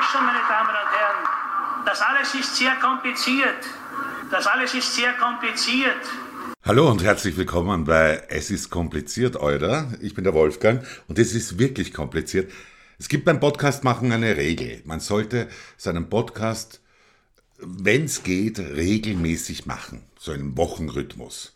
weiß schon, meine Damen und Herren, das alles ist sehr kompliziert. Das alles ist sehr kompliziert. Hallo und herzlich willkommen bei Es ist kompliziert, oder? Ich bin der Wolfgang und es ist wirklich kompliziert. Es gibt beim Podcast machen eine Regel. Man sollte seinen Podcast, wenn es geht, regelmäßig machen. So einen Wochenrhythmus.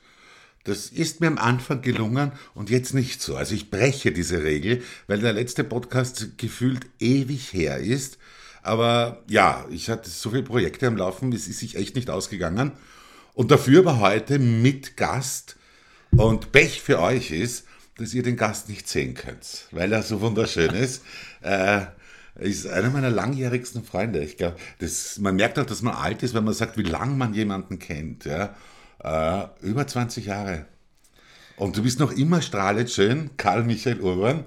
Das ist mir am Anfang gelungen und jetzt nicht so. Also ich breche diese Regel, weil der letzte Podcast gefühlt ewig her ist. Aber ja, ich hatte so viele Projekte am Laufen, es ist sich echt nicht ausgegangen. Und dafür aber heute mit Gast. Und Pech für euch ist, dass ihr den Gast nicht sehen könnt, weil er so wunderschön ist. äh, ist einer meiner langjährigsten Freunde. Ich glaube, man merkt auch, dass man alt ist, wenn man sagt, wie lange man jemanden kennt. Ja? Äh, über 20 Jahre. Und du bist noch immer strahlend schön, Karl Michael Urban,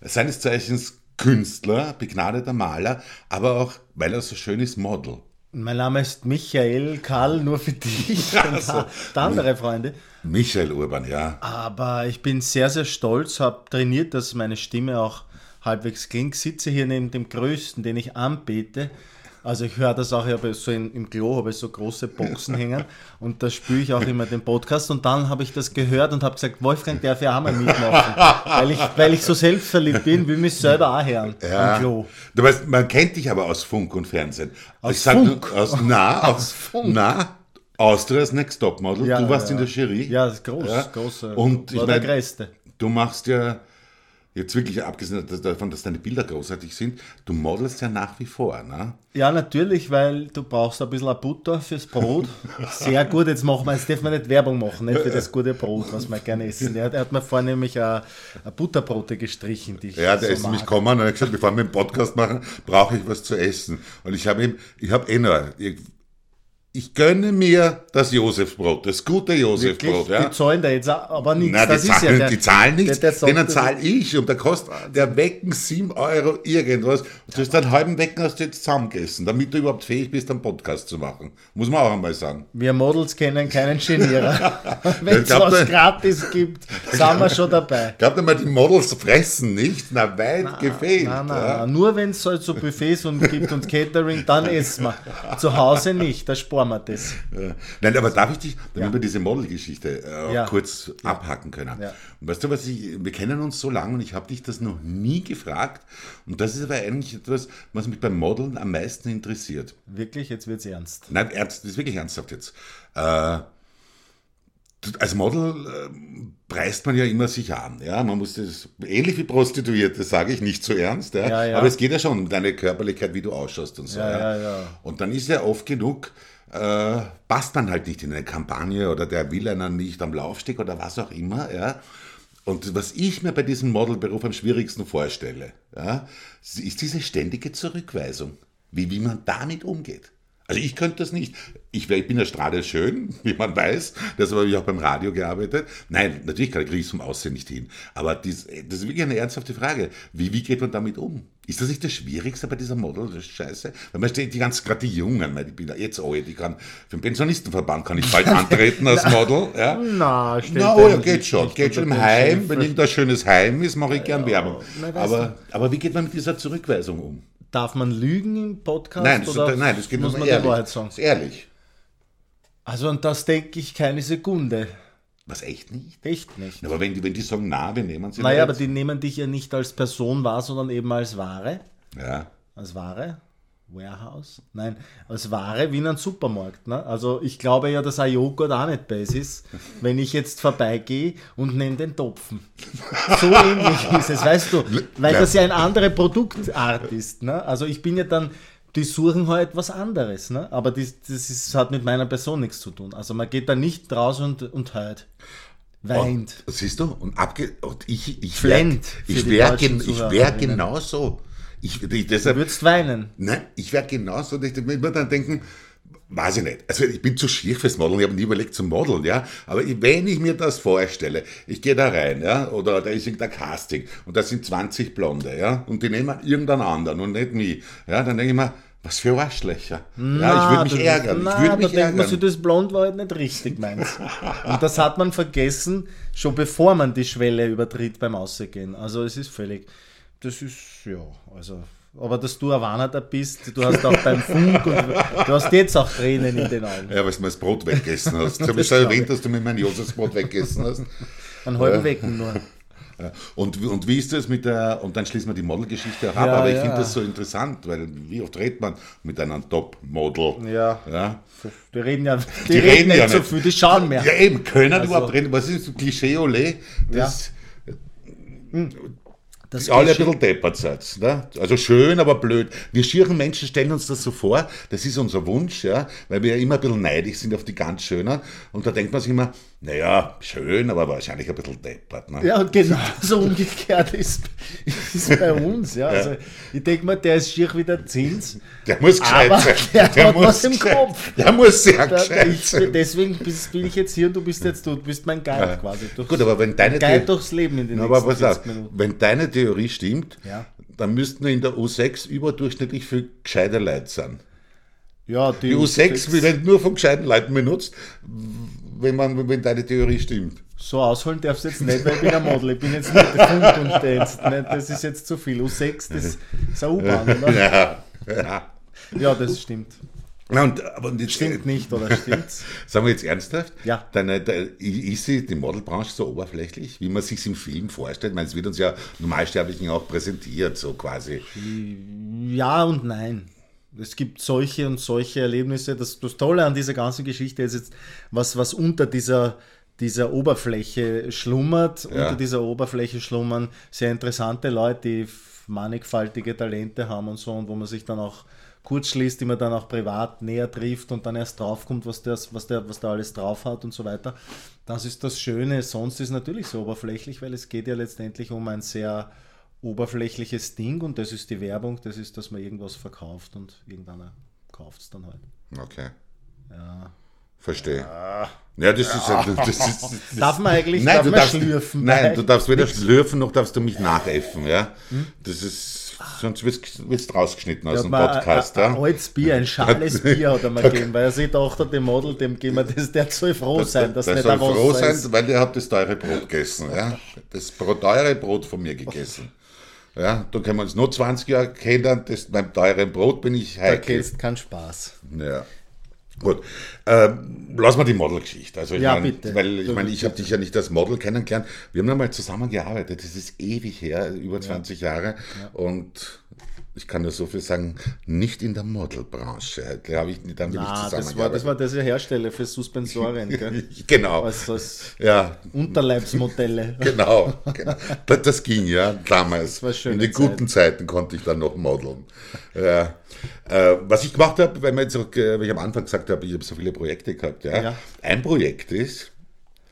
seines Zeichens Künstler, begnadeter Maler, aber auch, weil er so schön ist, Model. Mein Name ist Michael Karl, nur für dich und also, andere Freunde. Michael Urban, ja. Aber ich bin sehr, sehr stolz, habe trainiert, dass meine Stimme auch halbwegs klingt. Sitze hier neben dem Größten, den ich anbete. Also ich höre das auch, ich habe so in, im Klo habe ich so große Boxen hängen und da spüre ich auch immer den Podcast und dann habe ich das gehört und habe gesagt, Wolfgang darf ja auch mal mitmachen, weil ich, weil ich so selbstverliebt bin, will mich selber auch hören ja. im Klo. Du weißt, man kennt dich aber aus Funk und Fernsehen. Aus ich Funk? Sag, aus, na, aus, aus Funk? Na, Austria's Next Top Model, ja, du warst ja. in der Jury. Ja, das ist groß, ja. große. Und ich meine, du machst ja Jetzt wirklich abgesehen davon, dass deine Bilder großartig sind, du modelst ja nach wie vor, ne? Ja, natürlich, weil du brauchst ein bisschen Butter fürs Brot. Sehr gut, jetzt machen wir, jetzt dürfen wir nicht Werbung machen, nicht für das gute Brot, was wir gerne essen. Er, hat mir vorhin nämlich eine, eine Butterbrote gestrichen, die ich Ja, der so ist nämlich gekommen und hat gesagt, bevor wir einen Podcast machen, brauche ich was zu essen. Und ich habe ihm, ich habe eh noch, ich gönne mir das Josefsbrot, das gute Josefsbrot. Ja. Die zahlen da jetzt aber nichts. Nein, die, das zahlen, ja der, die zahlen nichts, der, der denen zahle ich und der kostet der Wecken 7 Euro irgendwas. Und du hast einen halben Wecken hast du jetzt zusammengegessen, damit du überhaupt fähig bist, einen Podcast zu machen. Muss man auch einmal sagen. Wir Models kennen keinen Genierer. Wenn es was gratis gibt, sind wir schon dabei. Glaubt einmal, die Models fressen nicht, na weit na, gefehlt. Nein, nein, ja. Nur wenn es halt so Buffets und gibt und Catering, dann essen wir. Zu Hause nicht, der Sport wir das. Nein, aber darf ich dich, damit ja. wir diese Modelgeschichte äh, ja. kurz ja. abhacken können. Ja. weißt du, was ich, wir kennen uns so lange und ich habe dich das noch nie gefragt. Und das ist aber eigentlich etwas, was mich beim Modeln am meisten interessiert. Wirklich? Jetzt wird es ernst. Nein, ernst, das ist wirklich ernsthaft jetzt. Äh, als Model äh, preist man ja immer sich an. Ja? Man muss das, ähnlich wie Prostituierte, sage ich nicht so ernst. Ja? Ja, ja. Aber es geht ja schon um deine Körperlichkeit, wie du ausschaust und so. Ja, Und dann ist ja oft genug, äh, passt man halt nicht in eine Kampagne oder der will einen nicht am Laufsteg oder was auch immer. Ja? Und was ich mir bei diesem Modelberuf am schwierigsten vorstelle, ja, ist diese ständige Zurückweisung, wie, wie man damit umgeht. Also ich könnte das nicht. Ich, ich bin ja strahlschön, wie man weiß. Das habe ich auch beim Radio gearbeitet. Nein, natürlich kann ich vom Aussehen nicht hin. Aber dies, das ist wirklich eine ernsthafte Frage. Wie, wie geht man damit um? Ist das nicht das Schwierigste bei dieser Model? Das ist scheiße. Weil man steht die ganz, gerade die Jungen, ich bin jetzt alt, die kann, für den Pensionistenverband kann ich bald antreten als Model. Ja? Na, Na, oh ja, geht schon. Geht schon im Heim. Wenn irgendein schönes Heim ist, mache ich gern Werbung. Aber, aber wie geht man mit dieser Zurückweisung um? Darf man lügen im Podcast? Nein, das, oder nein, das geht muss man ehrlich. die Wahrheit sagen. Das ist ehrlich. Also, und das denke ich keine Sekunde. Was, echt nicht? Echt nicht. Aber wenn die, wenn die sagen, na, wir nehmen sie Naja, aber die nehmen dich ja nicht als Person wahr, sondern eben als Ware. Ja. Als Ware. Warehouse? Nein, als Ware wie in einem Supermarkt. Ne? Also ich glaube ja, dass ein Joghurt auch nicht besser ist, wenn ich jetzt vorbeigehe und nehme den Topfen. So ähnlich ist es, weißt du, weil das ja eine andere Produktart ist. Ne? Also ich bin ja dann, die suchen halt etwas anderes, ne? aber das, das ist, hat mit meiner Person nichts zu tun. Also man geht da nicht raus und, und hört weint. Und, siehst du? Und, abge und ich, ich wäre ich wär, gen, wär genauso. Ich, ich, deshalb, du würdest weinen. Nein, ich wäre genauso. Ich würde mir dann denken, weiß ich nicht. Also ich bin zu schier fürs Modeln, ich habe nie überlegt zu modeln, ja. Aber wenn ich mir das vorstelle, ich gehe da rein, ja, oder da ist irgendein Casting und da sind 20 Blonde, ja, und die nehmen irgendeinen anderen und nicht mich, ja, dann denke ich mir, was für Arschlöcher. Na, ja, ich würde mich ärgern. Na, ich würde mich da ärgern. man das Blond war halt nicht richtig meins. Und das hat man vergessen, schon bevor man die Schwelle übertritt beim Ausgehen. Also es ist völlig das ist, ja, also aber dass du ein bist, du hast auch beim Funk und du hast jetzt auch Tränen in den Augen. Ja, weil du mir das Brot weggegessen hast. Ich habe Das schon erwähnt, dass du mir mein Josefsbrot weggegessen hast. Einen halben Wecken nur. Ja. Und, und wie ist das mit der, und dann schließen wir die Modelgeschichte ab, Ja, aber ich ja. finde das so interessant, weil wie oft redet man mit einem Top-Model? Ja. ja. Die reden ja, die reden nicht so viel, die schauen mehr. Ja, eben, können Also- überhaupt reden. Was ist so Klischee Olé? Das Das alle ein bisschen deppert seid. Ne? Also schön, aber blöd. Wir schieren Menschen stellen uns das so vor, das ist unser Wunsch, ja, weil wir ja immer ein bisschen neidisch sind auf die ganz Schönen. Und da denkt man sich immer, naja, schön, aber wahrscheinlich ein bisschen deppert. Ne? Ja, und genau so umgekehrt ist, ist bei uns. Ja. Also, ich denke mal, der ist schier wie der Zins. Der muss gescheit sein. der hat muss was im Kopf. Der muss sehr Da, gescheit ich, sein. deswegen bist, bin ich jetzt hier und du bist jetzt du. Du bist mein Guide quasi. Durchs, Gut, aber wenn deine Guide The- durchs Leben in den Na, nächsten aber pass auf, 40 Minuten. wenn deine Theorie stimmt, Ja. dann müssten wir in der U6 überdurchschnittlich viel gescheite Leute sein. Ja, die, Die U6 wird nur von gescheiten Leuten benutzt, wenn, man, wenn deine Theorie stimmt. So ausholen darfst du jetzt nicht, weil ich bin ein Model. Ich bin jetzt nicht der und. Nein, Das ist jetzt zu viel. U6, das ist eine U-Bahn, oder? Ja, ja. Ja, das stimmt. Na, und, aber jetzt, Stimmt nicht, oder stimmt's? Sagen wir jetzt ernsthaft? Ja. Deine, de, ist die Modelbranche so oberflächlich, wie man sich im Film vorstellt? Ich meine, es wird uns ja Normalsterblichen auch präsentiert, so quasi. Ja und nein. Es gibt solche und solche Erlebnisse. Das, das Tolle an dieser ganzen Geschichte ist jetzt, was, was unter dieser, dieser Oberfläche schlummert. Ja. Unter dieser Oberfläche schlummern sehr interessante Leute, die mannigfaltige Talente haben und so und wo man sich dann auch kurz schließt, die man dann auch privat näher trifft und dann erst draufkommt, was, das, was, der, was der alles drauf hat und so weiter. Das ist das Schöne. Sonst ist natürlich so oberflächlich, weil es geht ja letztendlich um ein sehr oberflächliches Ding und das ist die Werbung, das ist, dass man irgendwas verkauft und irgendeiner kauft es dann halt. Okay. Ja. Verstehe. Ja, das ist, ja- das ist Darf man eigentlich Nein, darf du man darfst, schlürfen? nein, du darfst weder schlürfen noch darfst du mich nachäffen, ja. Hm? Das ist, sonst wirst du rausgeschnitten aus dem Podcast, ein, ein, ein ja. altes Bier, ein schales Bier hat er mir gegeben, weil er sich dachte, dem Model, dem geben wir das, der soll froh sein, dass der nicht soll froh sein, ist. weil der hat das teure Brot gegessen, ja. Das teure Brot von mir gegessen. Ja, da können wir uns noch 20 Jahre kennen, das, beim teuren Brot bin ich Da heikel. kennst keinen Spaß. Ja. Gut. Ähm, lass mal die Modelgeschichte. Also ich Ja, mein, bitte. Weil ich meine, ich habe dich ja nicht als Model kennengelernt. Wir haben einmal zusammengearbeitet. Das ist ewig her, über 20 Jahre. Und ich kann nur so viel sagen, nicht in der Modelbranche. Da habe ich damit nicht Ah, das war, das war das Hersteller für Suspensoren, genau. als, als Ja, Unterleibsmodelle. genau. genau. Das, das ging ja damals. war schöne In den guten Zeiten konnte ich dann noch modeln. Ja. Äh, was ich gemacht habe, weil, auch, äh, weil ich am Anfang gesagt habe, ich habe so viele Projekte gehabt. Ja. Ja. Ein Projekt ist,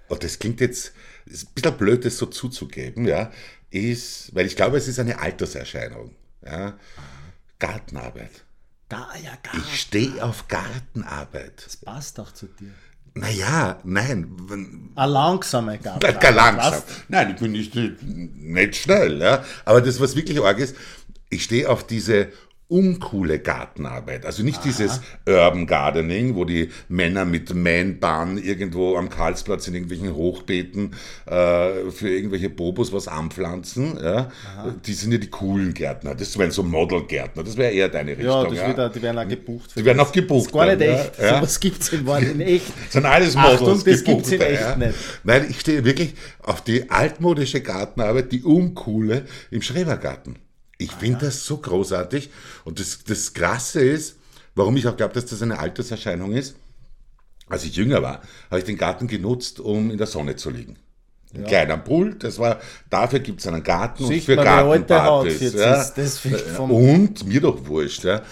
und das klingt jetzt ist ein bisschen blöd, das so zuzugeben, ja, ist, weil ich glaube, es ist eine Alterserscheinung. Ja. Gartenarbeit. Da, ja, gar Ich stehe auf Gartenarbeit. Das passt auch zu dir. Naja, nein, Eine langsame Garten. Gar, gar langsam. Nein, ich bin nicht, nicht schnell. Ja. Aber das, was wirklich arg ist, ich stehe auf diese uncoole Gartenarbeit. Also nicht dieses Urban Gardening, wo die Männer mit Man-Bahn irgendwo am Karlsplatz in irgendwelchen Hochbeeten äh, für irgendwelche Bobos was anpflanzen. Ja. Die sind ja die coolen Gärtner. Das wären so Model-Gärtner. Das wäre eher deine Richtung. Ja, Wird, auch- die werden auch gebucht. Die werden das. auch gebucht Das ist gar nicht dann, ja. echt. Ja. Sowas gibt es in, Wahrheit in echt. Das sind alles Achtung, Models. das gibt's in gebuchte, echt nicht. Nein, ich stehe wirklich auf die altmodische Gartenarbeit, die uncoole im Schrebergarten. Ich finde das so großartig. Und das, das Krasse ist, warum ich auch glaube, dass das eine Alterserscheinung ist, als ich jünger war, habe ich den Garten genutzt, um in der Sonne zu liegen. Ein kleiner Pool, das war, dafür gibt es einen Garten und Sieht für der Haut Gartenpartys. Ja. vom- Und mir doch wurscht, ja.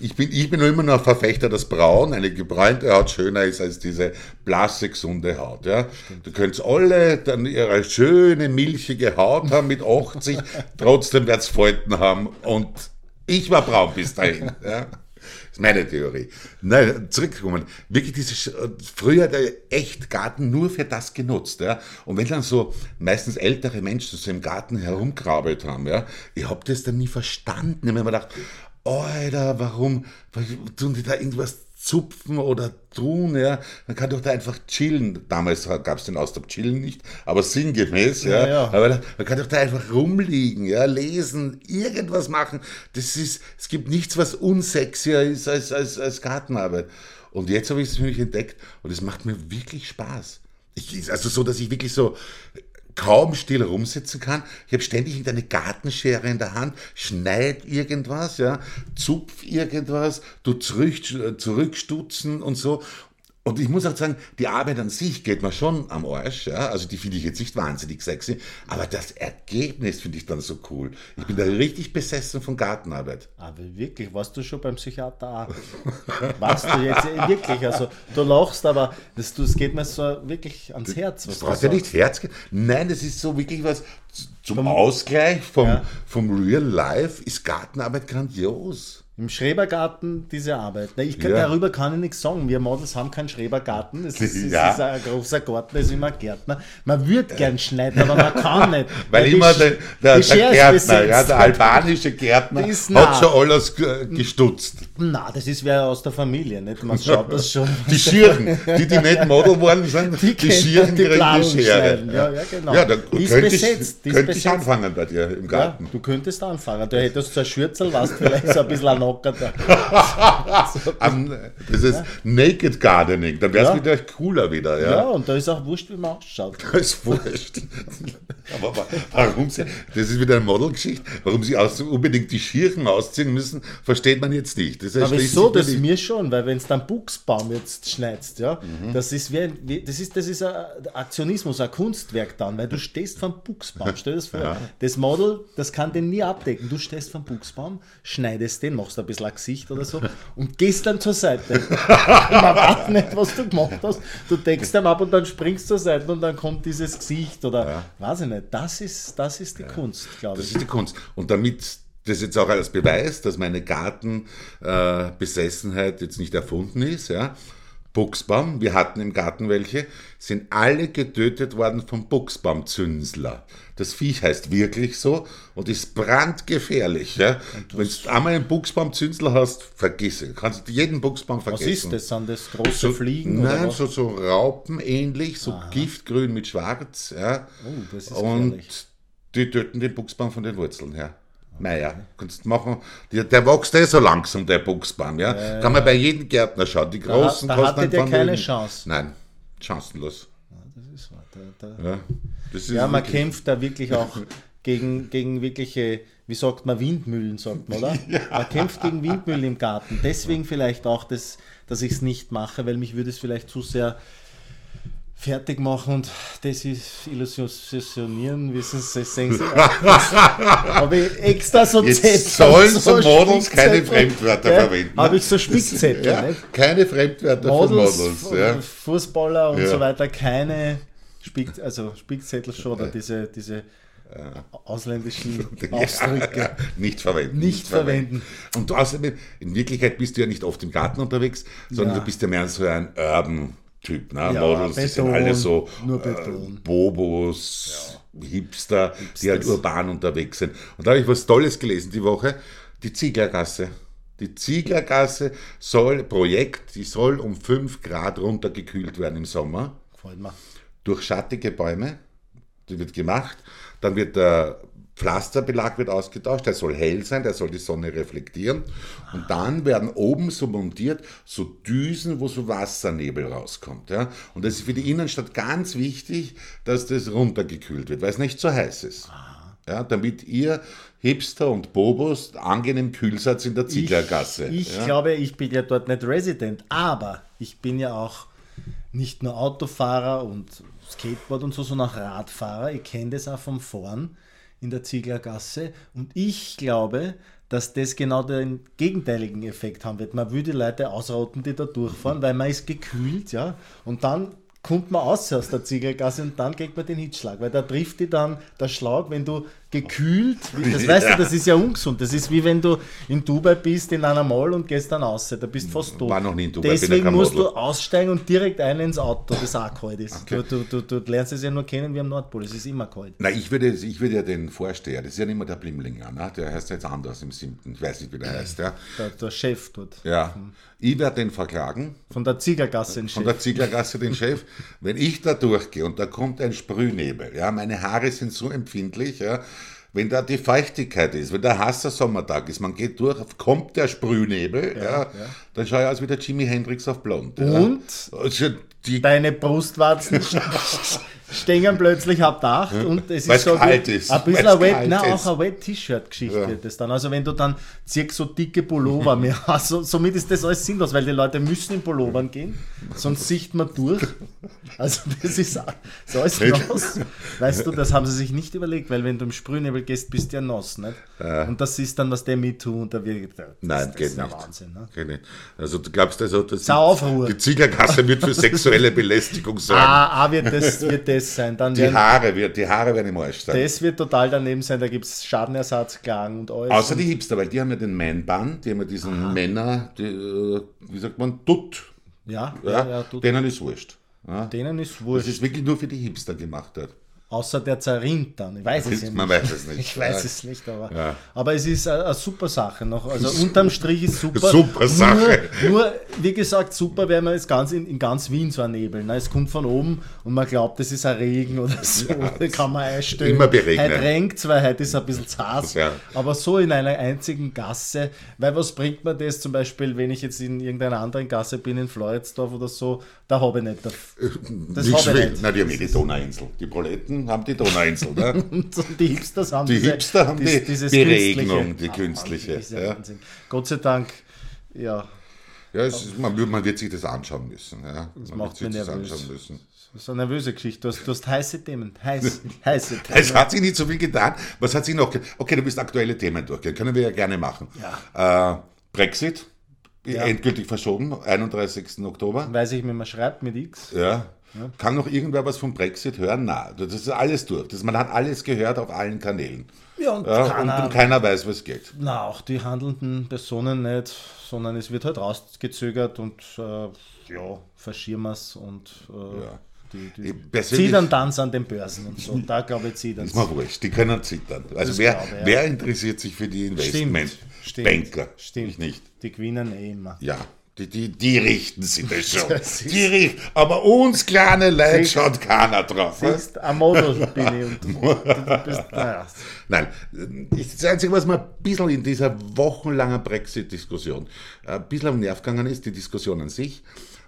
Ich bin, ich bin immer noch Verfechter, dass braun, eine gebräunte Haut schöner ist als diese blasse, gesunde Haut. Ja. Du könnt alle dann ihre schöne, milchige Haut haben mit 80, trotzdem wird's Falten haben. Und ich war braun bis dahin. Ja. Das ist meine Theorie. Nein, zurückkommen. Wirklich diese, früher hat der echt Garten nur für das genutzt, ja. Und wenn dann so meistens ältere Menschen so im Garten herumkrabbelt haben, ja, ich habe das dann nie verstanden. Ich habe mir gedacht, Alter, warum, warum tun die da irgendwas zupfen oder tun, ja, man kann doch da einfach chillen. Damals gab es den Ausdruck chillen nicht, aber sinngemäß, ja. Ja, ja. Aber da, man kann doch da einfach rumliegen, ja, lesen, irgendwas machen. Das ist, es gibt nichts, was unsexier ist als, als, als Gartenarbeit. Und jetzt habe ich es für mich entdeckt und es macht mir wirklich Spaß. Ich, also so, dass ich wirklich so kaum still rumsitzen kann. Ich habe ständig irgendeine Gartenschere in der Hand, schneid irgendwas, ja, zupf irgendwas, du zurück, zurückstutzen und so. Und ich muss auch sagen, die Arbeit an sich geht mir schon am Arsch, ja. Also die finde ich jetzt nicht wahnsinnig sexy, aber das Ergebnis finde ich dann so cool. Ich bin da richtig besessen von Gartenarbeit. Aber wirklich, warst du schon beim Psychiater? Warst du jetzt äh, wirklich? Also du lachst, aber das, das geht mir so wirklich ans Herz. Was Das du braucht ja nicht Herz. Nein, das ist so wirklich was zum Ausgleich vom, Ja. vom Real Life ist Gartenarbeit grandios. Im Schrebergarten diese Arbeit. Na, ich kann, Ja. Darüber kann ich nichts sagen. Wir Models haben keinen Schrebergarten. Es ist, es Ja. ist ein großer Garten, es ist immer ein Gärtner. Man würde gern schneiden, aber man kann nicht. Weil die immer Sch- der, der, die der Gärtner, ja, der albanische Gärtner Die ist hat nah. schon alles ge- gestutzt. Na, das ist wer aus der Familie, nicht? Man schaut das schon. Die Schirchen, die, die nicht Model geworden sind, die, können Schirchen die kriegen die Schere. schneiden. Ja, ja, genau. Ja, dann Die ist könnte besetzt, ich, die könnte ich anfangen bei dir im Garten. du könntest anfangen. Du hättest so ein Schürzel, warst vielleicht so ein bisschen Am, das ist Naked Gardening, dann wäre es Ja. wieder cooler wieder. Ja. Ja. und da ist auch wurscht, wie man ausschaut. Das ist wurscht. Aber wa- warum sie, das ist wieder eine Modelgeschichte, warum sie aus, unbedingt die Schirchen ausziehen müssen, versteht man jetzt nicht. Das Aber so, das nicht. mir schon, weil wenn es dann Buchsbaum jetzt schneidest, ja, Mhm. das ist wie, ein, wie das ist das ist ein Aktionismus, ein Kunstwerk dann, weil du stehst vom Buchsbaum, stell dir das vor. Das Model, das kann den nie abdecken. Du stehst vom Buchsbaum, schneidest den, machst ein bisschen ein Gesicht oder so und gehst dann zur Seite. Man weiß nicht, was du gemacht hast. Du deckst ihn ab und dann springst zur Seite und dann kommt dieses Gesicht oder weiß ich nicht. Das ist, das ist die Kunst, glaube Das ich. ist die Kunst. Und damit das jetzt auch als Beweis, dass meine Gartenbesessenheit äh, jetzt nicht erfunden ist, ja. Buchsbaum, wir hatten im Garten welche, sind alle getötet worden vom Buchsbaumzünsler. Das Viech heißt wirklich so und ist brandgefährlich. Ja. Wenn du einmal einen Buchsbaumzünsler hast, vergiss es. Du kannst jeden Buchsbaum Was vergessen. ist das? Sind das große Fliegen? Nein, oder was? so, so raupenähnlich, so giftgrün mit schwarz. Ja. Oh, das ist Und gefährlich. die töten den Buchsbaum von den Wurzeln her. Naja, kannst machen. Der, der wächst eh so langsam, der Buchsbaum. Ja? Kann man bei jedem Gärtner schauen. Die großen da kosten hattet ein ihr keine. Chance. Nein, chancenlos. Das ist wahr. Da, da. Ja, das ist Ja, man wirklich- kämpft da wirklich auch gegen, gegen wirkliche, wie sagt man, Windmühlen, sagt man, oder? Man kämpft gegen Windmühlen im Garten. Deswegen vielleicht auch, das, dass ich es nicht mache, weil mich würde es vielleicht zu sehr fertig machen und desillusionieren, wissen Sie, sehen Sie. Habe ich extra so Jetzt Zettel, sollen so Models keine Fremdwörter gell? verwenden. Habe ich so Spickzettel, Ja, nicht? keine Fremdwörter Models, für Models. Ja. Fußballer und Ja. so weiter, keine Spick, also Spickzettel schon, oder diese, diese ausländischen Ausdrücke. Ja, nicht verwenden. Nicht verwenden. Und außerdem, in Wirklichkeit bist du ja nicht oft im Garten unterwegs, sondern Ja. du bist ja mehr so ein Urban-Typ. Ne? Ja, Models, die sind Beton, alle so äh, Beton. Bobos, Hipster, die halt Hipsters. urban unterwegs sind. Und da habe ich was Tolles gelesen die Woche. Die Zieglergasse. Die Zieglergasse soll, Projekt, die soll um 5 Grad runtergekühlt werden im Sommer Gefällt mir. durch schattige Bäume. Die wird gemacht. Dann wird der Pflasterbelag wird ausgetauscht. Der soll hell sein, der soll die Sonne reflektieren. Und dann werden oben so montiert so Düsen, wo so Wassernebel rauskommt. Ja? Und das ist für die Innenstadt ganz wichtig, dass das runtergekühlt wird, weil es nicht so heiß ist. Ja, damit ihr Hipster und Bobos angenehm kühl seid in der Zieglergasse. Ich, ich ja? glaube, ich bin ja dort nicht Resident, aber ich bin ja auch nicht nur Autofahrer und Skateboard und so, sondern auch Radfahrer. Ich kenne das auch vom Fahren in der Zieglergasse und ich glaube, dass das genau den gegenteiligen Effekt haben wird. Man würde Leute ausrotten, die da durchfahren, weil man ist gekühlt, ja, und dann kommt man aus aus der Ziegelgasse und dann kriegt man den Hitschlag, weil da trifft die dann der Schlag, wenn du gekühlt. Das weißt du, das ist ja ungesund. Das ist wie wenn du in Dubai bist, in einer Mall und gehst dann raus. Da bist du fast tot. War noch nie in Dubai, ja Deswegen musst du aussteigen und direkt ein ins Auto, das auch kalt ist. Du, du, du, du lernst es ja nur kennen wie am Nordpol. Es ist immer kalt. Na, ich würde, ich würde ja den Vorsteher, das ist ja nicht mehr der Blimlinger, ne? der heißt jetzt anders im siebten, ich weiß nicht, wie der heißt, ja. Der, der Chef dort. Ja, ich werde den verklagen, Von der Ziegergasse in von Chef. der Zieglergasse den Chef, wenn ich da durchgehe und da kommt ein Sprühnebel, ja, meine Haare sind so empfindlich, ja, wenn da die Feuchtigkeit ist, wenn der heißer Sommertag ist, man geht durch, kommt der Sprühnebel, ja, dann schaue ich aus wie der Jimi Hendrix auf Blond. Und? Ja. Also die, Deine Brustwarzen stehen plötzlich ab Dach und es Weil's ist so kalt wie- ist, ein bisschen weil's ein Wet, nein, ist. auch eine Wet-T-Shirt-Geschichte Ja. wird das dann. Also wenn du dann ziehst so dicke Pullover mehr hast, so, somit ist das alles sinnlos, weil die Leute müssen in Pullovern gehen, sonst sieht man durch. Also das ist so alles nass. Weißt du, das haben sie sich nicht überlegt, weil wenn du im Sprühnebel gehst, bist du ja nass, nicht? Und das ist dann, was der mit und da wird das, Nein, das geht ist ja nicht. Wahnsinn. Ne? Geht nicht. Also du glaubst also, dass die Zieglergasse wird für sexuelle Belästigung sein. Ah, ah wird, das, wird das sein. Dann die werden, Haare wird, die Haare werden im Arsch sein. Das wird total daneben sein, da gibt es Schadenersatzklagen und alles. Außer die Hipster, weil die haben ja den Man-Bun, die haben ja diesen Männer, die, äh, wie sagt man, Dutt. ja, Ja, ja, ja, du, denen ist wurscht. Ja. denen ist Das wurscht. ist wirklich nur für die Hipster gemacht dort. Außer der zerrinnt dann. Ich weiß es ja nicht. Man weiß es nicht. Ich weiß Ja. es nicht, aber, Ja. aber es ist eine, eine super Sache noch. Also unterm Strich ist super. Super Sache. Nur, nur wie gesagt, super wäre man jetzt ganz in, in ganz Wien so ein Nebel. Ne? Es kommt von oben und man glaubt, es ist ein Regen oder so. Da kann man einstellen. Immer beregnen. Heute regnet weil heute ist ein bisschen zart. Ja. Aber so in einer einzigen Gasse, weil was bringt mir das zum Beispiel, wenn ich jetzt in irgendeiner anderen Gasse bin, in Floridsdorf oder so, da habe ich nicht. Das, das Nicht nicht. Na, die haben eh die Donauinsel. Die Proletten haben die Donauinsel. Ne? Und die Hipsters haben Die diese, Hipster haben die dieses Beregnung, künstliche. die Ah, künstliche, ja ja. Gott sei Dank, ja, Ja, ist, man, wird- man wird sich das anschauen müssen. Ja. man macht wird sich das nervös. anschauen müssen. so eine nervöse Geschichte. Du hast, du hast heiße Themen. Heiß, heiße Themen. Es hat sich nicht so viel getan. Was hat sich noch? ge- Okay, du bist aktuelle Themen durchgehen. Können wir ja gerne machen. Äh, Brexit, endgültig verschoben, 31. Oktober. Weiß ich, wie man schreibt mit X. Ja. Kann noch irgendwer was vom Brexit hören? Nein, das ist alles durch. Das, man hat alles gehört auf allen Kanälen. Ja, und Ja, keiner, und keiner weiß, was geht. na, auch die handelnden Personen nicht, sondern es wird halt rausgezögert und äh, ja, verschieren wir es und äh, Ja. die, die zittern dann an den Börsen und so. Da glaube ich, zittern Ist mir wurscht, die können zittern. Also Das wer, glaube ja. wer interessiert sich für die Investment? Stimmt. Banker. Stimmt. Ich nicht. Die gewinnen eh immer. Ja, die, die, die richten sich das schon. Das die richten. Aber uns kleine Leute schaut keiner drauf. Siehst, ein Model bin ich und du, bist, naja, Nein, das Einzige, was mir ein bisschen in dieser wochenlangen Brexit-Diskussion äh, ein bisschen am Nerv gegangen ist, die Diskussion an sich.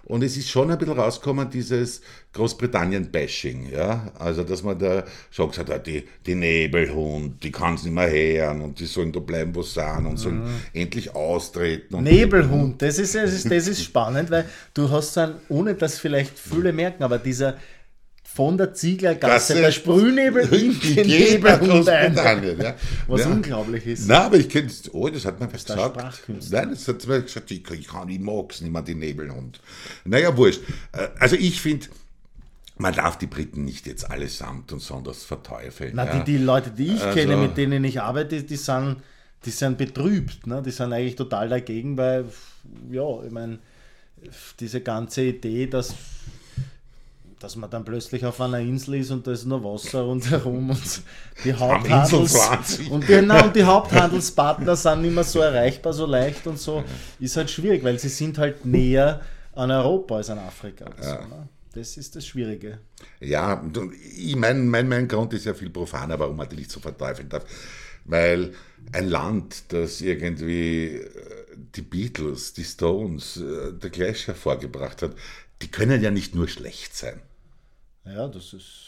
Und es ist schon ein bisschen rausgekommen, dieses Großbritannien-Bashing. Ja? Also, dass man da schon gesagt hat, die, die Nebelhund, die kann es nicht mehr hören und die sollen da bleiben, wo sie sind und sollen Mhm. endlich austreten. Und Nebelhund, das ist, das, ist, das ist spannend, weil du hast ein, ohne dass vielleicht viele merken, aber dieser von der Zieglergasse, Gasse- der Sprühnebel in Die den ein. Großbritannien, ja. Was ja. unglaublich ist. Nein, aber ich kenne oh, das hat man der gesagt. Nein, das hat mir gesagt, ich, ich kann, ich mag's nicht mehr, die Nebelhund. Naja, wurscht. Äh, Also ich finde, man darf die Briten nicht jetzt allesamt und sonders verteufeln. Na, ja. die, die Leute, die ich Also- kenne, mit denen ich arbeite, die sind, die sind betrübt. Ne? Die sind eigentlich total dagegen, weil, ja, ich meine, diese ganze Idee, dass, dass man dann plötzlich auf einer Insel ist und da ist nur Wasser rundherum und die Haupthandels Insel 20. und, genau, und die Haupthandelspartner sind nicht mehr so erreichbar, so leicht und so, ist halt schwierig, weil sie sind halt näher an Europa als an Afrika. und ne? Das ist das Schwierige. Ja, und ich mein, mein, mein Grund ist ja viel profaner, warum man die nicht so verteufeln darf. Weil ein Land, das irgendwie äh, die Beatles, die Stones, äh, der Clash hervorgebracht hat, die können ja nicht nur schlecht sein. Ja, das ist.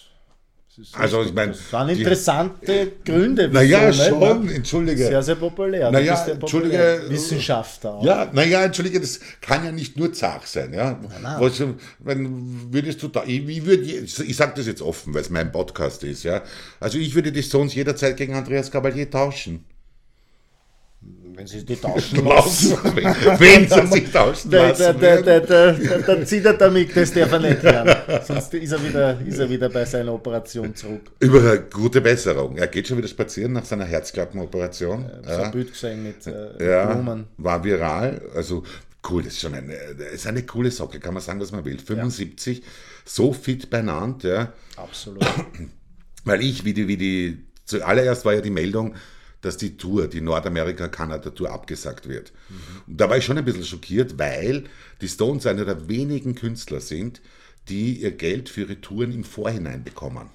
Das ist Also, ich mein, das sind die- interessante Gründe. Naja, ne? schon, entschuldige. Sehr, sehr populär. Naja, ja entschuldige, populär. Wissenschaftler. auch. Ja, naja, entschuldige, das kann ja nicht nur zart sein. Ja? Was, wenn, würdest du da, ich, würd, ich sage das jetzt offen, weil es mein Podcast ist. Ja? Also ich würde die Stones jederzeit gegen Andreas Cavalier tauschen. Wenn sie die tauschen lassen. Wenn sie sich tauschen lassen. der, der, der, der zieht er damit, das darf er nicht hören. Sonst ist er, wieder, ist er wieder bei seiner Operation zurück. Über eine gute Besserung. Er geht schon wieder spazieren nach seiner Herzklappenoperation. So ein Bild gesehen mit äh, ja, Blumen. war viral. Also cool, das ist schon eine, ist eine coole Socke, kann man sagen, was man will. 75, so fit beieinander, ja. Absolut. Weil ich, wie die, wie die, zuallererst war ja die Meldung, dass die Tour, die Nordamerika-Kanada-Tour abgesagt wird. Und da war ich schon ein bisschen schockiert, weil die Stones einer der wenigen Künstler sind, die ihr Geld für ihre Touren im Vorhinein bekommen.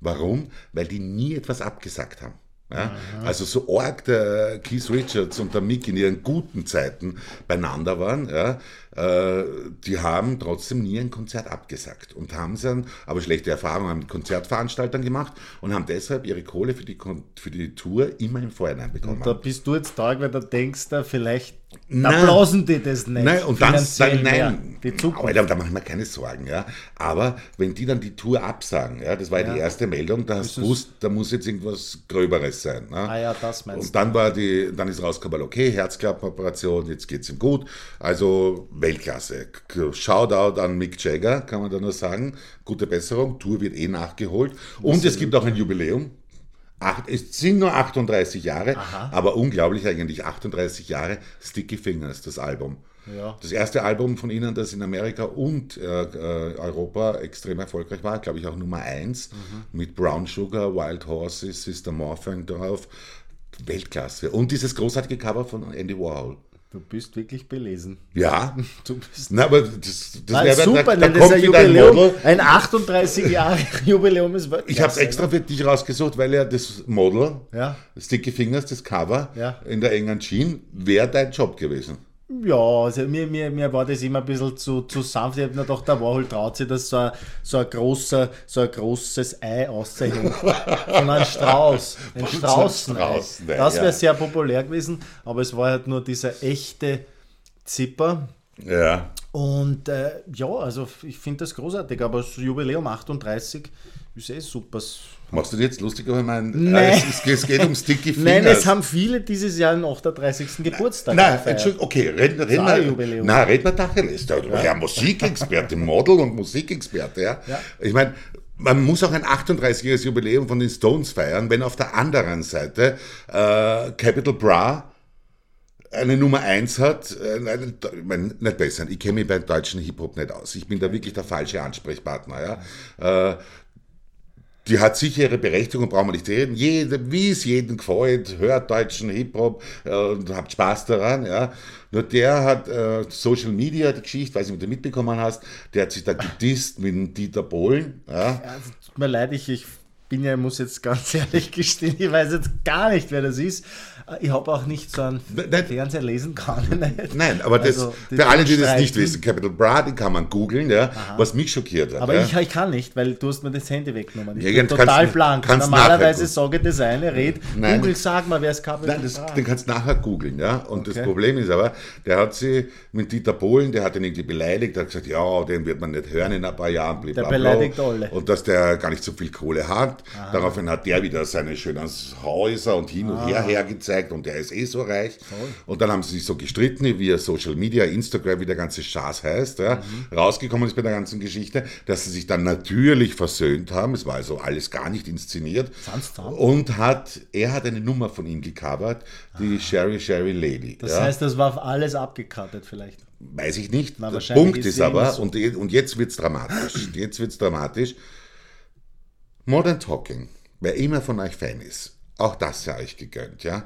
Warum? Weil die nie etwas abgesagt haben. Ja? Also so arg der Keith Richards und der Mick in ihren guten Zeiten beieinander waren, ja, äh, die haben trotzdem nie ein Konzert abgesagt und haben dann aber schlechte Erfahrungen mit Konzertveranstaltern gemacht und haben deshalb ihre Kohle für die, Kon- für die Tour immer im Vorhinein bekommen. Da bist du jetzt traurig, weil da denkst du, vielleicht Nein. applausen die das nicht. Nein, und dann sagen, mehr. nein, Die Zukunft. Aber da, da mache ich mir keine Sorgen, ja. Aber wenn die dann die Tour absagen, ja, das war ja die erste Meldung, da hast du gewusst, da muss jetzt irgendwas Gröberes sein. Ne? Ah ja, das meinst Und dann war die, dann ist rausgekommen, okay, Herzklappenoperation, jetzt geht's ihm gut. Also Weltklasse. Shoutout an Mick Jagger, kann man da nur sagen. Gute Besserung, Tour wird eh nachgeholt. Und es gibt auch ein Jubiläum. Acht, es sind nur 38 Jahre, aber unglaublich eigentlich 38 Jahre Sticky Fingers, das Album. Ja. Das erste Album von ihnen, das in Amerika und äh, äh, Europa extrem erfolgreich war, glaube ich auch Nummer 1, mit Brown Sugar, Wild Horses, Sister Morphine drauf. Weltklasse. Und dieses großartige Cover von Andy Warhol. Du bist wirklich belesen. Ja, Du bist na, aber das, das Ah, wär- super, da, da denn das ist ein Jubiläum. Ein 38 Jahre Jubiläum ist Weltklasse, Ich habe es ne? extra für dich rausgesucht, weil ja das Model, Ja. Sticky Fingers, das Cover Ja. in der engen Jeans, wäre dein Job gewesen. Ja, also mir, mir, mir war das immer ein bisschen zu, zu sanft. Ich habe mir gedacht, der Warhol traut sich, dass so ein, so ein, großer, so ein großes Ei auszeichnet. Von einem Strauß. Ein Straußenei. Straußenei, Das wäre ja. sehr populär gewesen, aber es war halt nur dieser echte Zipper. Ja. Und äh, ja, also ich finde das großartig, aber das Jubiläum 38 ist eh super. Machst du dir jetzt lustig über mein. Nein. Es, es, geht um Sticky Fingers. Nein, es haben viele dieses Jahr den 38. Geburtstag Nein, gefeiert. Entschuldigung, okay, reden, wir, reden wir Tacheles. Der ja. Musikexperte, Model und Musikexperte, ja. Ja. Ich meine, man muss auch ein 38-jähriges Jubiläum von den Stones feiern, wenn auf der anderen Seite äh, Capital Bra eine Nummer 1 hat, äh, ich mein, nicht besser, ich kenne mich beim deutschen Hip-Hop nicht aus. Ich bin da wirklich der falsche Ansprechpartner. Ja. Äh, die hat sicher ihre Berechtigung, brauchen wir nicht reden. Jede, wie es jedem gefällt, hört deutschen Hip-Hop äh, und habt Spaß daran. Ja. Nur der hat äh, Social Media, die Geschichte, weiß nicht, ob du mitbekommen hast, der hat sich da gedisst mit dem Dieter Bohlen. Ja. Ja, also, tut mir leid, ich, ich bin ja, muss jetzt ganz ehrlich gestehen, ich weiß jetzt gar nicht, wer das ist. Ich habe auch nicht so einen Nein. Fernseher lesen nicht. Nein, aber das, Also, für alle, die das nicht wissen, Capital Bra, den kann man googeln, ja, was mich schockiert hat. Aber ja. ich, ich kann nicht, weil du hast mir das Handy weggenommen. Ich Ja, bin total kannst- blank. kannst Normalerweise sage ich das eine, red. Nein. Google, sag mal, wer es gehabt Nein, das, den kannst du nachher googeln, ja. Und Okay. das Problem ist aber, der hat sie mit Dieter Bohlen, der hat ihn irgendwie beleidigt, der hat gesagt, ja, den wird man nicht hören in ein paar Jahren, Der blablabla. beleidigt alle. Und dass der gar nicht so viel Kohle hat. Daraufhin hat der wieder seine schönen Häuser und hin und Ah. her hergezeigt und der ist eh so reich. Und dann haben sie sich so gestritten, wie Social Media, Instagram, wie der ganze Schaß heißt. Ja. Mhm. Rausgekommen ist bei der ganzen Geschichte, dass sie sich dann natürlich versöhnt haben. Es war also alles gar nicht inszeniert. Und hat, er hat eine Nummer von ihm gecovert, die Sherry Sherry Lady. Ah. Das ja. heißt, das war auf alles abgekartet vielleicht. Weiß ich nicht. Na, Der Punkt ist ist aber, so. und, und jetzt wird es dramatisch. jetzt wird es dramatisch. Modern Talking, wer immer von euch Fan ist, auch das sei euch gegönnt, ja.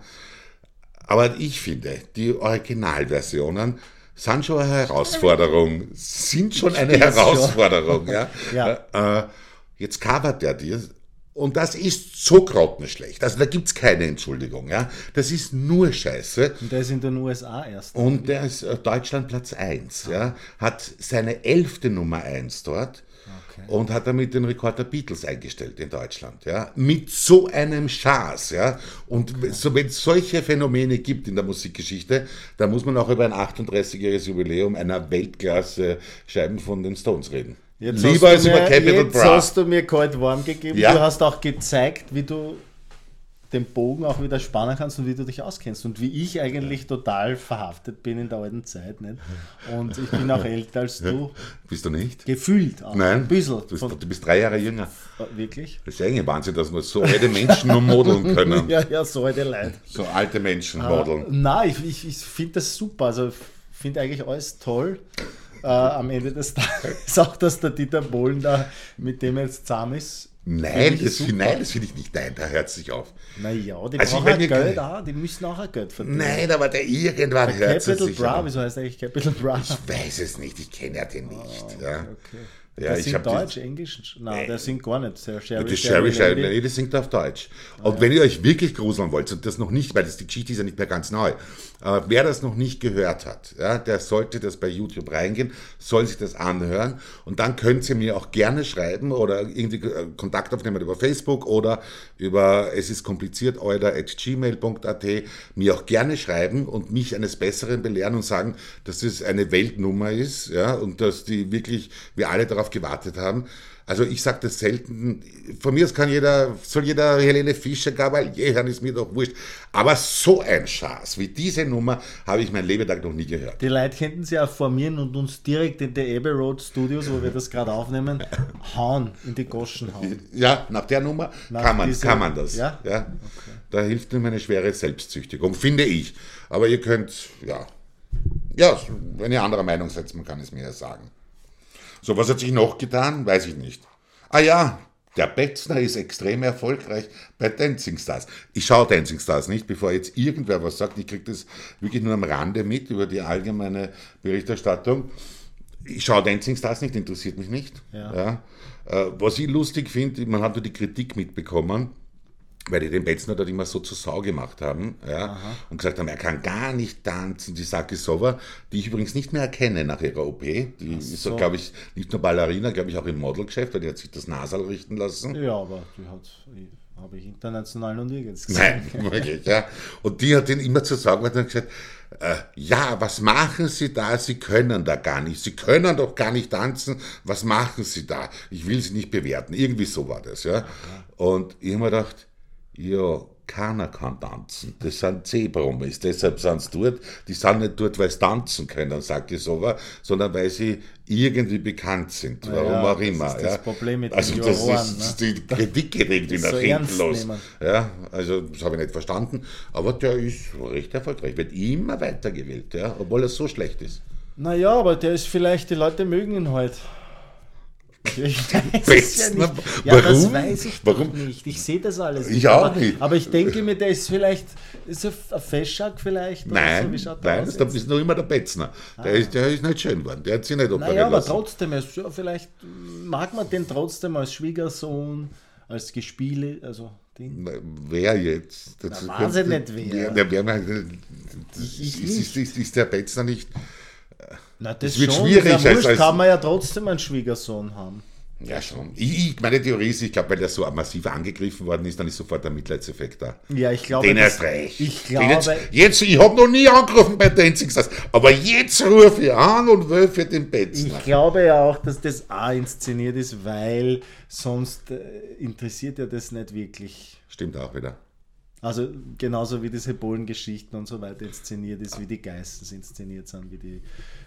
Aber ich finde, die Originalversionen sind schon eine Herausforderung, sind schon eine schon. Herausforderung, ja. Ja. Äh, jetzt covert er dir und das ist so grottenschlecht. Also da gibt es keine Entschuldigung, ja. Das ist nur Scheiße. Und der ist in den USA erst. Und der ist äh, Deutschland Platz 1, ja, hat seine elfte Nummer 1 dort Okay. und hat damit den Rekord der Beatles eingestellt in Deutschland, ja, mit so einem Schaß, ja, und so, wenn es solche Phänomene gibt in der Musikgeschichte, dann muss man auch über ein 38-jähriges Jubiläum einer Weltklasse Scheiben von den Stones reden. Jetzt Lieber hast als du über mir, Capital Jetzt Bra. hast du mir kalt warm gegeben. Ja. Du hast auch gezeigt, wie du den Bogen auch wieder spannen kannst und wie du dich auskennst. Und wie ich eigentlich total verhaftet bin in der alten Zeit. Nicht? Und ich bin auch älter als du. Bist du nicht? Gefühlt auch. Nein. Ein bisschen. Du bist, du bist drei Jahre jünger. wirklich? Das ist eigentlich Wahnsinn, dass nur so alte Menschen nur modeln können. Ja, ja, so alte Leute. So alte Menschen modeln. Nein, ich, ich, ich finde das super. Also ich finde eigentlich alles toll. Äh, am Ende des Tages auch, dass der Dieter Bohlen da mit dem er jetzt zahm ist. Nein, ich das, nein, das finde ich nicht. Nein, da hört es sich auf. Naja, die Also ich brauchen auch Geld auch, die müssen auch ein Geld verdienen. Nein, aber der irgendwann hört es Capital sich Bra, auf. wieso heißt eigentlich Capital Bra? Ich weiß es nicht, ich kenne ja den nicht. ja. Ah, Okay. Ja, der singt Deutsch, die- Englisch? Nein, der singt gar nicht. Der Sherry, Das Sherry Sherry Lady. Lady singt auf Deutsch. Und wenn ihr euch wirklich gruseln wollt, und das noch nicht, weil das, die Geschichte ist ja nicht mehr ganz neu, aber wer das noch nicht gehört hat, ja, der sollte das bei YouTube reingehen, soll sich das anhören und dann könnt ihr mir auch gerne schreiben oder irgendwie äh, Kontakt aufnehmen über Facebook oder über es ist kompliziert euer at gmail.at mir auch gerne schreiben und mich eines Besseren belehren und sagen, dass es eine Weltnummer ist ja, und dass die wirklich, wir alle darauf gewartet haben. Also ich sage das selten, von mir aus kann jeder, soll jeder Helene Fischer Gabalier hören, ist mir doch wurscht. Aber so ein Schatz wie diese Nummer habe ich mein Lebetag noch nie gehört. Die Leute könnten sie auch formieren und uns direkt in die Abbey Road Studios, wo wir das gerade aufnehmen, hauen, in die Goschen hauen. Ja, nach der Nummer Nach kann, man, dieser- kann man das. Ja? Da hilft mir eine schwere Selbstzüchtigung, finde ich. Aber ihr könnt, ja, ja, wenn ihr anderer Meinung seid, man kann es mir ja sagen. So, was hat sich noch getan? Weiß ich nicht. Ah ja, der Betzner ist extrem erfolgreich bei Dancing Stars. Ich schaue Dancing Stars nicht, bevor jetzt irgendwer was sagt. Ich kriege das wirklich nur am Rande mit über die allgemeine Berichterstattung. Ich schaue Dancing Stars nicht, interessiert mich nicht. Ja. Äh, was ich lustig finde, man hat nur die Kritik mitbekommen, weil die den Betzner dort immer so zur Sau gemacht haben ja, und gesagt haben, er kann gar nicht tanzen. Die Saki Sova, die ich übrigens nicht mehr erkenne nach ihrer OP, die ist, so. so. glaube ich, nicht nur Ballerina, glaube ich auch im Modelgeschäft, weil die hat sich das Nasal richten lassen. Ja, aber die hat, habe ich international noch nirgends gesehen. Nein, wirklich, ja. Und die hat ihn immer zur Sorge und hat gesagt, äh, ja, was machen Sie da? Sie können da gar nicht. Sie können doch gar nicht tanzen. Was machen Sie da? Ich will Sie nicht bewerten. Irgendwie so war das, ja. Und ich habe mir gedacht, ja, keiner kann tanzen. Das sind C-Promis, deshalb sind sie dort. Die sind nicht dort, weil sie tanzen können, sage ich so, sondern weil sie irgendwie bekannt sind, warum ja, auch das immer. ist das ja. Problem mit den also das ist, die Kritik geht irgendwie Das nach so hinten los. nehmen. Ja, also das habe ich nicht verstanden, aber der ist recht erfolgreich, wird immer weitergewählt, ja, obwohl er so schlecht ist. Naja, aber der ist vielleicht, die Leute mögen ihn halt. Ich Besten, ja nicht. Ja, das warum? weiß ich Warum? doch nicht. Ich sehe das alles Ich nicht. auch aber, nicht. Aber ich denke mir, der ist vielleicht, ist er ein Feschak vielleicht? Nein, so? Nein, aus das ist noch immer der Betzner. Der, ist, der ist nicht schön geworden, der hat sich nicht operieren Naja, aber lassen. trotzdem, ja, vielleicht mag man den trotzdem als Schwiegersohn, als Gespiele, also Ding. Wer jetzt? Das Na, ich nicht, wer. Ich ist, ist, ist, ist der Betzner nicht. Na, das Es wird schon, schwierig, als- wurscht, als- kann man ja trotzdem einen Schwiegersohn haben. Ja, schon. Ich, meine Theorie ist, ich glaube, weil der so massiv angegriffen worden ist, dann ist sofort der Mitleidseffekt da. Ja, ich glaube, Den das- erst recht. Ich Den jetzt, glaube, jetzt, ich habe noch nie angerufen bei Dancing Stars, aber jetzt rufe ich an und will für den Betzner. Ich glaube ja auch, dass das auch inszeniert ist, weil sonst äh, interessiert ja das nicht wirklich. Stimmt auch wieder. Also genauso wie diese Polen-Geschichten und so weiter inszeniert ist, wie die Geistens inszeniert sind, wie die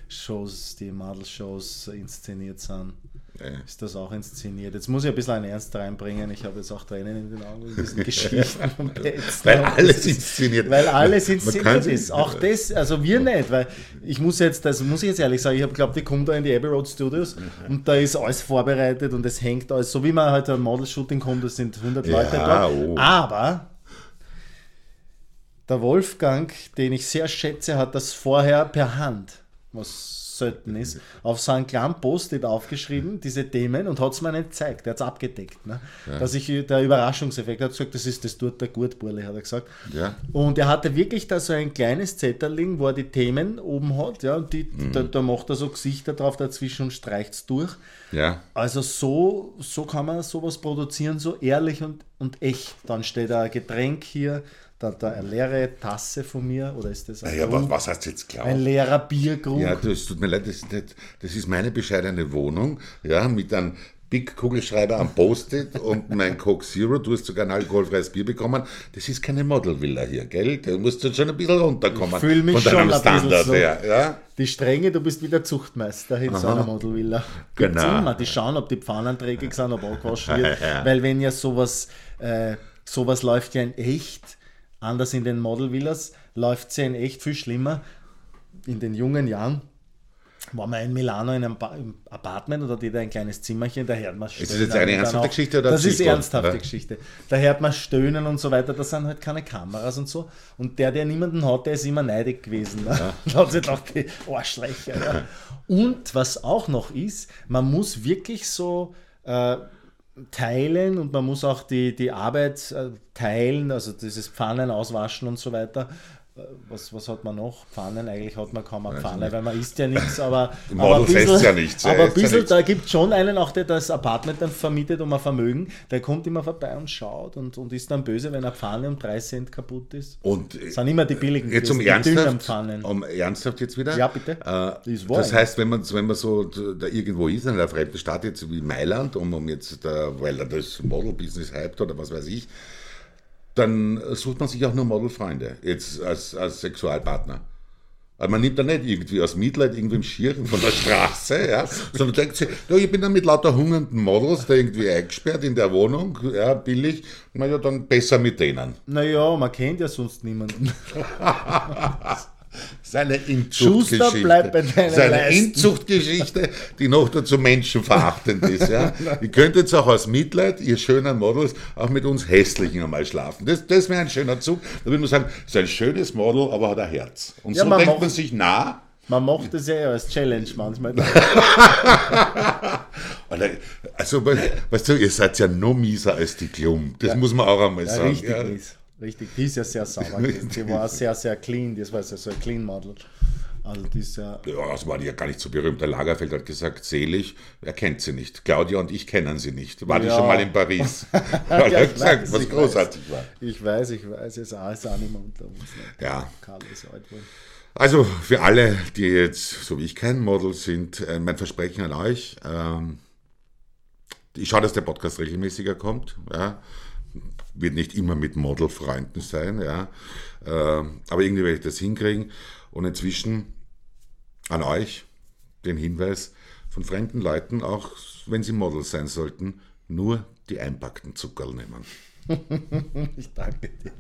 Shows, die Model-Shows inszeniert sind. Ja. Ist das auch inszeniert? Jetzt muss ich ein bisschen einen Ernst reinbringen. Ich habe jetzt auch Tränen in den Augen in diesen Geschichten von Betzner. Weil Und alles inszeniert. Weil alles inszeniert ist. Auch das, also wir nicht, weil ich muss jetzt, das muss ich jetzt ehrlich sagen, ich habe glaubt, ich komme da in die Abbey Road Studios Mhm. und da ist alles vorbereitet und es hängt alles, so wie man halt ein Model-Shooting kommt, das sind 100 Ja, Leute da. oh. Aber der Wolfgang, den ich sehr schätze, hat das vorher per Hand, was selten ist, auf so einen kleinen Post-it aufgeschrieben, diese Themen, und hat es mir nicht gezeigt. Er hat es abgedeckt. Ne? Dass ich, der Überraschungseffekt er hat gesagt, das ist das tut der gut, Burle, hat er gesagt. Ja. Und er hatte wirklich da so ein kleines Zetterling, wo er die Themen oben hat, ja, und die, Mhm. da, da macht er so Gesichter drauf dazwischen und streicht es durch. Ja. Also so, so kann man sowas produzieren, so ehrlich und, und echt. Dann steht da ein Getränk hier, dann da eine leere Tasse von mir, oder ist das ein, Naja, Grund? was, heißt jetzt klar? ein leerer Bierkrug? Ja, das tut mir leid, das, das, das ist meine bescheidene Wohnung, ja, mit einem Big Kugelschreiber am Post-it und mein Coke Zero. Du hast sogar ein alkoholfreies Bier bekommen. Das ist keine Modelvilla hier, gell? Du musst jetzt schon ein bisschen runterkommen. Ich fühl mich schon ein bisschen so. her. Ja? Die Strenge, du bist wieder Zuchtmeister in so einer Modelvilla. Gibt's Genau. immer, die schauen, ob die Pfannen dreckig sind, ob angewaschen wird. Weil wenn ja sowas, äh, sowas läuft ja in echt, anders in den Modelvillas, läuft es ja in echt viel schlimmer. In den jungen Jahren war man in Milano in einem ba im Apartment oder die da ein kleines Zimmerchen, da hört man Ist das stöhnen jetzt eine ernsthafte auch- Geschichte oder Das ist Zirkel, ernsthafte oder? Geschichte. Da hört man stöhnen und so weiter, da sind halt keine Kameras und so. Und der, der niemanden hat, der ist immer neidig gewesen. Ne? Da hat sich gedacht, die Arschlöcher. Ja. Und was auch noch ist, man muss wirklich so äh, teilen und man muss auch die, die Arbeit äh, teilen, also dieses Pfannen auswaschen und so weiter. Was, was hat man noch? Pfannen, eigentlich hat man kaum eine Pfanne, weil man isst ja nichts, aber, Im aber Model bisschen- ja nichts, er Aber ein ja bisschen, nichts. da gibt es schon einen, auch der das Apartment dann vermietet um ein Vermögen, der kommt immer vorbei und schaut und, und ist dann böse, wenn eine Pfanne um 3 Cent kaputt ist. Und Das sind immer die billigen Jetzt um ernsthaft, um ernsthaft jetzt wieder. Ja, bitte. Äh, das ja. heißt, wenn man, wenn man so da irgendwo ist, in einer fremden Stadt, jetzt wie Mailand, um, um jetzt, da, weil er das Model-Business hypt oder was weiß ich, dann sucht man sich auch nur Modelfreunde, jetzt als, als Sexualpartner. Aber man nimmt da nicht irgendwie aus Mitleid irgendwie im Schirren von der Straße, ja, sondern denkt sich, ja, ich bin dann mit lauter hungernden Models da irgendwie eingesperrt in der Wohnung, ja, billig, naja, dann besser mit denen. Naja, man kennt ja sonst niemanden. Seine Inzuchtgeschichte. Schuster, bleib bei Seine Leisten. Inzuchtgeschichte, die noch dazu menschenverachtend ist. Ja. Ihr könnt jetzt auch aus Mitleid, ihr schönen Models, auch mit uns Hässlichen einmal schlafen. Das, das wäre ein schöner Zug. Da würde man sagen, ist ein schönes Model, aber hat ein Herz. Und Ja, so man denkt man sich, na, Man macht das ja als Challenge manchmal. Also, weißt du, ihr seid ja noch mieser als die Klum. Das muss man auch einmal Ja, sagen. richtig ja. Richtig, die ist ja sehr sauber gewesen. Die war sehr, sehr clean. Das war ja so ein Clean Model. Also die ist ja. Ja, das war die ja gar nicht so berühmt. Der Lagerfeld hat gesagt, selig, er kennt sie nicht. Claudia und ich kennen sie nicht. War die Ja. schon mal in Paris? Ja, er ich gesagt, weiß, was ich großartig war. Ich weiß, ich weiß, ist auch, ist auch nicht mehr unter uns. Ne? Ja. Karl ist alt. Also für alle, die jetzt, so wie ich, kein Model sind, äh, mein Versprechen an euch, ähm, ich schaue, dass der Podcast regelmäßiger kommt. Ja. Wird nicht immer mit Modelfreunden sein, ja. Ähm, aber irgendwie werde ich das hinkriegen. Und inzwischen an euch den Hinweis von fremden Leuten, auch wenn sie Models sein sollten, nur die einpackten Zuckerl nehmen. Ich danke dir.